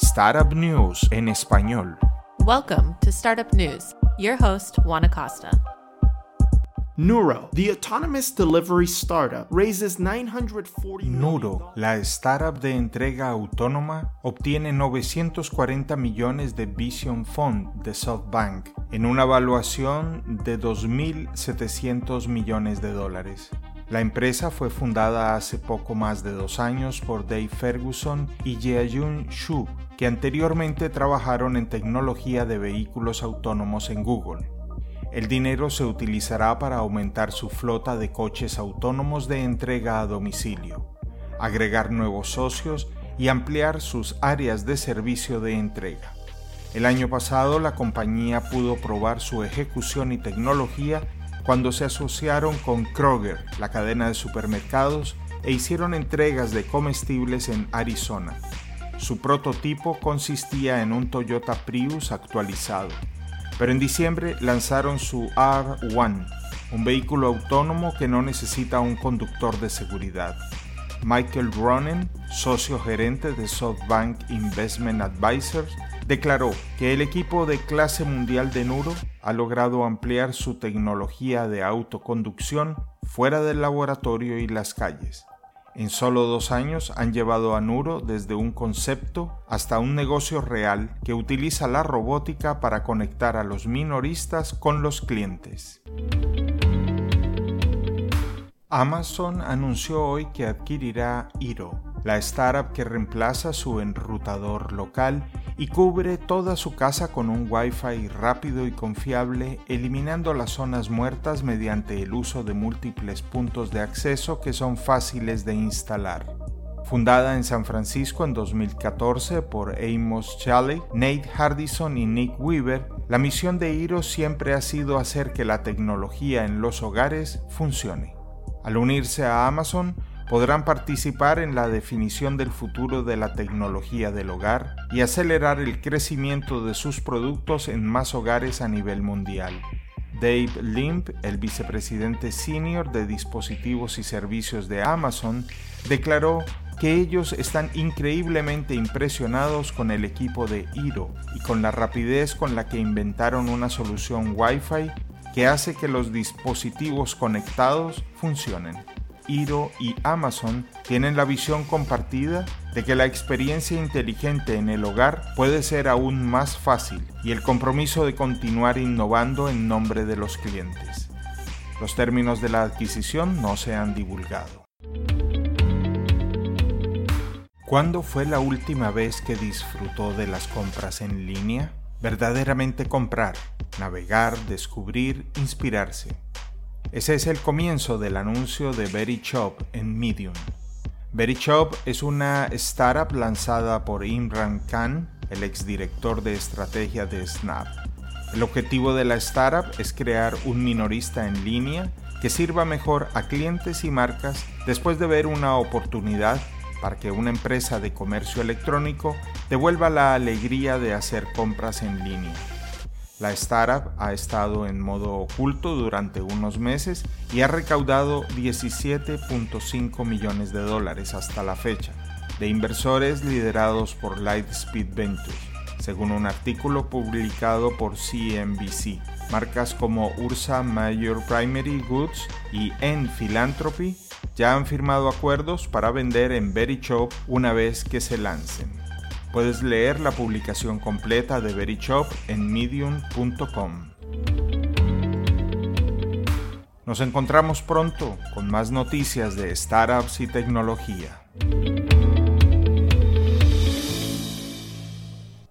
Startup News en español. Welcome to Startup News. Your host, Juan Acosta. Nuro, the autonomous delivery startup, raises 940 Nuro, la startup de entrega autónoma, obtiene 940 millones de Vision Fund de SoftBank en una evaluación de 2.700 millones de dólares. La empresa fue fundada hace poco más de dos años por Dave Ferguson y Jae-Jun Shu, que anteriormente trabajaron en tecnología de vehículos autónomos en Google. El dinero se utilizará para aumentar su flota de coches autónomos de entrega a domicilio, agregar nuevos socios y ampliar sus áreas de servicio de entrega. El año pasado la compañía pudo probar su ejecución y tecnología cuando se asociaron con Kroger, la cadena de supermercados, e hicieron entregas de comestibles en Arizona. Su prototipo consistía en un Toyota Prius actualizado, pero en diciembre lanzaron su R1, un vehículo autónomo que no necesita un conductor de seguridad. Michael Ronen, socio gerente de SoftBank Investment Advisors, declaró que el equipo de clase mundial de Nuro ha logrado ampliar su tecnología de autoconducción fuera del laboratorio y las calles. En solo dos años han llevado a Nuro desde un concepto hasta un negocio real que utiliza la robótica para conectar a los minoristas con los clientes. Amazon anunció hoy que adquirirá Iro, la startup que reemplaza su enrutador local y cubre toda su casa con un Wi-Fi rápido y confiable, eliminando las zonas muertas mediante el uso de múltiples puntos de acceso que son fáciles de instalar. Fundada en San Francisco en 2014 por Amos Chaley, Nate Hardison y Nick Weaver, la misión de Iro siempre ha sido hacer que la tecnología en los hogares funcione. Al unirse a Amazon, podrán participar en la definición del futuro de la tecnología del hogar y acelerar el crecimiento de sus productos en más hogares a nivel mundial. Dave Limp, el vicepresidente senior de dispositivos y servicios de Amazon, declaró que ellos están increíblemente impresionados con el equipo de Iro y con la rapidez con la que inventaron una solución Wi-Fi que hace que los dispositivos conectados funcionen. Iro y Amazon tienen la visión compartida de que la experiencia inteligente en el hogar puede ser aún más fácil y el compromiso de continuar innovando en nombre de los clientes. Los términos de la adquisición no se han divulgado. ¿Cuándo fue la última vez que disfrutó de las compras en línea? Verdaderamente comprar navegar, descubrir, inspirarse. Ese es el comienzo del anuncio de Very Shop en Medium. Very Shop es una startup lanzada por Imran Khan, el exdirector de estrategia de Snap. El objetivo de la startup es crear un minorista en línea que sirva mejor a clientes y marcas después de ver una oportunidad para que una empresa de comercio electrónico devuelva la alegría de hacer compras en línea. La startup ha estado en modo oculto durante unos meses y ha recaudado 17.5 millones de dólares hasta la fecha, de inversores liderados por Lightspeed Ventures, según un artículo publicado por CNBC. Marcas como Ursa Major Primary Goods y En Philanthropy ya han firmado acuerdos para vender en Shop una vez que se lancen. Puedes leer la publicación completa de Shop en medium.com. Nos encontramos pronto con más noticias de startups y tecnología.